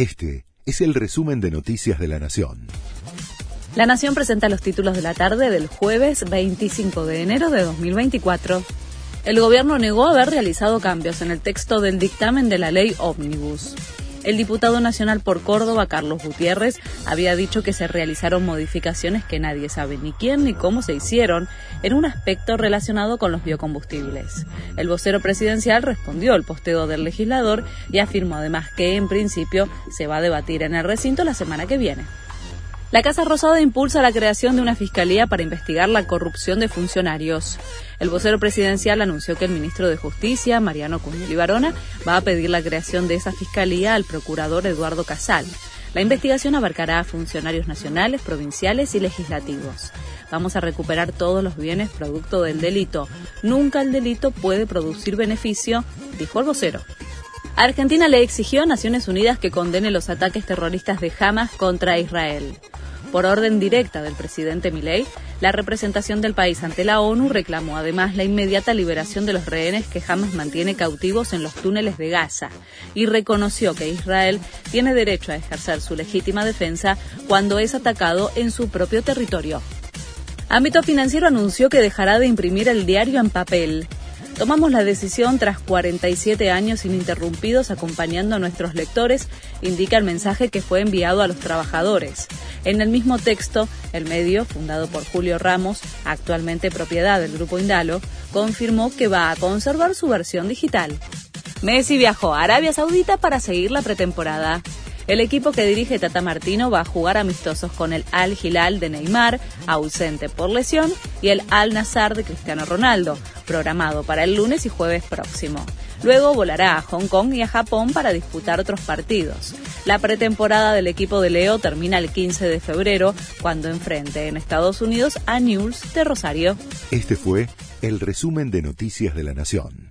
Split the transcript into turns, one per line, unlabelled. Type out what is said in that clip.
Este es el resumen de Noticias de la Nación.
La Nación presenta los títulos de la tarde del jueves 25 de enero de 2024. El gobierno negó haber realizado cambios en el texto del dictamen de la ley Omnibus. El diputado nacional por Córdoba, Carlos Gutiérrez, había dicho que se realizaron modificaciones que nadie sabe ni quién ni cómo se hicieron en un aspecto relacionado con los biocombustibles. El vocero presidencial respondió al posteo del legislador y afirmó además que en principio se va a debatir en el recinto la semana que viene. La Casa Rosada impulsa la creación de una fiscalía para investigar la corrupción de funcionarios. El vocero presidencial anunció que el ministro de Justicia, Mariano Cunil Barona, va a pedir la creación de esa fiscalía al procurador Eduardo Casal. La investigación abarcará a funcionarios nacionales, provinciales y legislativos. Vamos a recuperar todos los bienes producto del delito. Nunca el delito puede producir beneficio, dijo el vocero. Argentina le exigió a Naciones Unidas que condene los ataques terroristas de Hamas contra Israel. Por orden directa del presidente Milei, la representación del país ante la ONU reclamó además la inmediata liberación de los rehenes que Hamas mantiene cautivos en los túneles de Gaza y reconoció que Israel tiene derecho a ejercer su legítima defensa cuando es atacado en su propio territorio. Ámbito Financiero anunció que dejará de imprimir el diario en papel Tomamos la decisión tras 47 años ininterrumpidos acompañando a nuestros lectores, indica el mensaje que fue enviado a los trabajadores. En el mismo texto, el medio, fundado por Julio Ramos, actualmente propiedad del grupo Indalo, confirmó que va a conservar su versión digital. Messi viajó a Arabia Saudita para seguir la pretemporada. El equipo que dirige Tata Martino va a jugar amistosos con el Al Hilal de Neymar, ausente por lesión, y el Al Nazar de Cristiano Ronaldo, programado para el lunes y jueves próximo. Luego volará a Hong Kong y a Japón para disputar otros partidos. La pretemporada del equipo de Leo termina el 15 de febrero, cuando enfrente en Estados Unidos a News de Rosario.
Este fue el resumen de Noticias de la Nación.